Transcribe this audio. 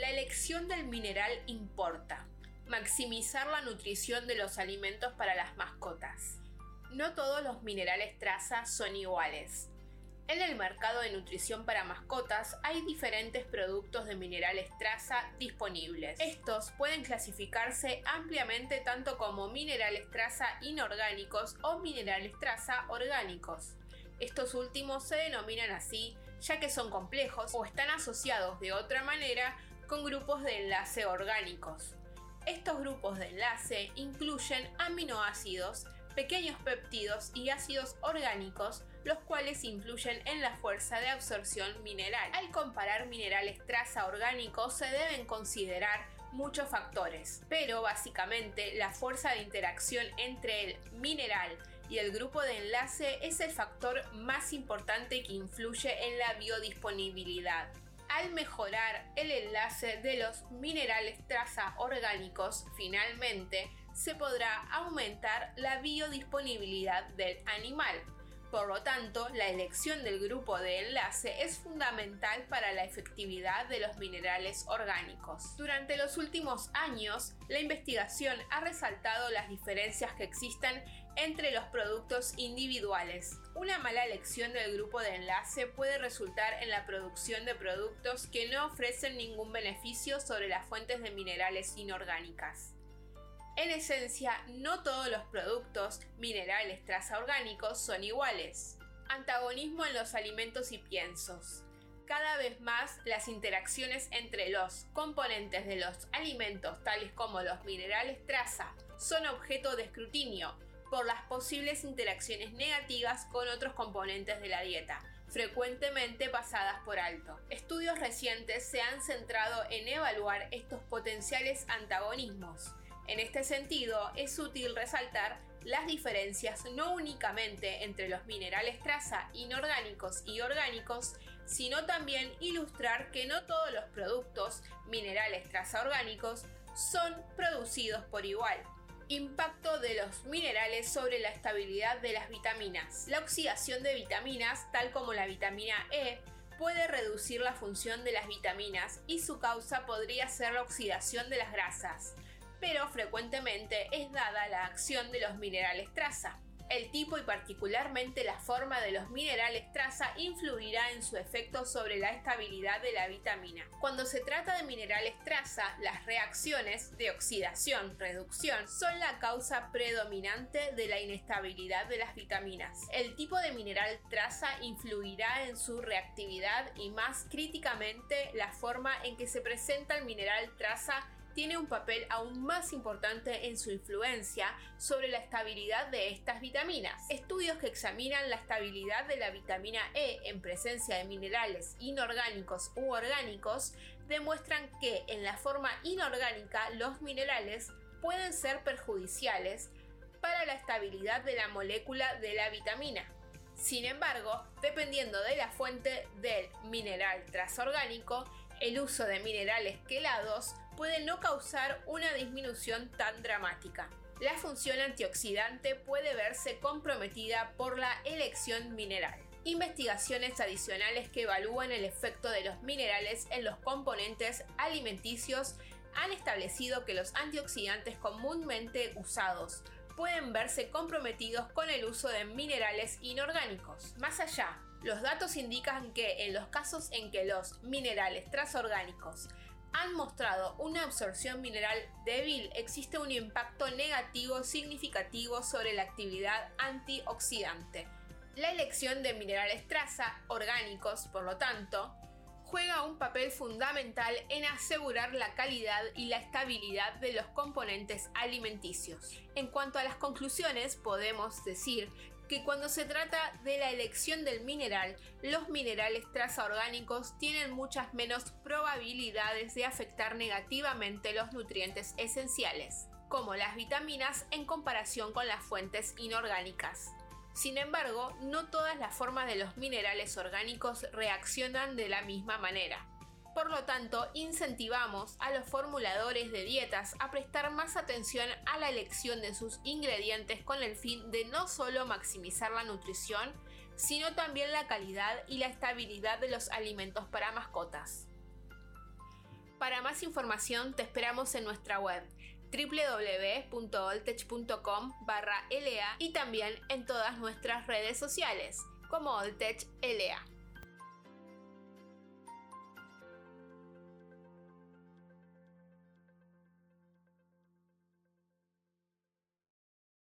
La elección del mineral importa. Maximizar la nutrición de los alimentos para las mascotas. No todos los minerales traza son iguales. En el mercado de nutrición para mascotas hay diferentes productos de minerales traza disponibles. Estos pueden clasificarse ampliamente tanto como minerales traza inorgánicos o minerales traza orgánicos. Estos últimos se denominan así ya que son complejos o están asociados de otra manera con grupos de enlace orgánicos. Estos grupos de enlace incluyen aminoácidos, pequeños péptidos y ácidos orgánicos, los cuales influyen en la fuerza de absorción mineral. Al comparar minerales traza orgánicos se deben considerar muchos factores, pero básicamente la fuerza de interacción entre el mineral y el grupo de enlace es el factor más importante que influye en la biodisponibilidad. Al mejorar el enlace de los minerales traza orgánicos, finalmente se podrá aumentar la biodisponibilidad del animal. Por lo tanto, la elección del grupo de enlace es fundamental para la efectividad de los minerales orgánicos. Durante los últimos años, la investigación ha resaltado las diferencias que existen entre los productos individuales. Una mala elección del grupo de enlace puede resultar en la producción de productos que no ofrecen ningún beneficio sobre las fuentes de minerales inorgánicas. En esencia, no todos los productos minerales traza orgánicos son iguales. Antagonismo en los alimentos y piensos. Cada vez más las interacciones entre los componentes de los alimentos, tales como los minerales traza, son objeto de escrutinio por las posibles interacciones negativas con otros componentes de la dieta, frecuentemente pasadas por alto. Estudios recientes se han centrado en evaluar estos potenciales antagonismos en este sentido, es útil resaltar las diferencias no únicamente entre los minerales traza inorgánicos y orgánicos, sino también ilustrar que no todos los productos minerales traza orgánicos son producidos por igual. Impacto de los minerales sobre la estabilidad de las vitaminas. La oxidación de vitaminas, tal como la vitamina E, puede reducir la función de las vitaminas y su causa podría ser la oxidación de las grasas pero frecuentemente es dada la acción de los minerales traza. El tipo y particularmente la forma de los minerales traza influirá en su efecto sobre la estabilidad de la vitamina. Cuando se trata de minerales traza, las reacciones de oxidación, reducción son la causa predominante de la inestabilidad de las vitaminas. El tipo de mineral traza influirá en su reactividad y más críticamente la forma en que se presenta el mineral traza tiene un papel aún más importante en su influencia sobre la estabilidad de estas vitaminas. Estudios que examinan la estabilidad de la vitamina E en presencia de minerales inorgánicos u orgánicos demuestran que en la forma inorgánica los minerales pueden ser perjudiciales para la estabilidad de la molécula de la vitamina. Sin embargo, dependiendo de la fuente del mineral trasorgánico, el uso de minerales quelados puede no causar una disminución tan dramática. La función antioxidante puede verse comprometida por la elección mineral. Investigaciones adicionales que evalúan el efecto de los minerales en los componentes alimenticios han establecido que los antioxidantes comúnmente usados pueden verse comprometidos con el uso de minerales inorgánicos. Más allá, los datos indican que en los casos en que los minerales transorgánicos han mostrado una absorción mineral débil, existe un impacto negativo significativo sobre la actividad antioxidante. La elección de minerales traza orgánicos, por lo tanto, juega un papel fundamental en asegurar la calidad y la estabilidad de los componentes alimenticios. En cuanto a las conclusiones, podemos decir que cuando se trata de la elección del mineral, los minerales traza orgánicos tienen muchas menos probabilidades de afectar negativamente los nutrientes esenciales, como las vitaminas en comparación con las fuentes inorgánicas. Sin embargo, no todas las formas de los minerales orgánicos reaccionan de la misma manera. Por lo tanto, incentivamos a los formuladores de dietas a prestar más atención a la elección de sus ingredientes con el fin de no solo maximizar la nutrición, sino también la calidad y la estabilidad de los alimentos para mascotas. Para más información te esperamos en nuestra web www.oltech.com barra LA y también en todas nuestras redes sociales como Oltech LA.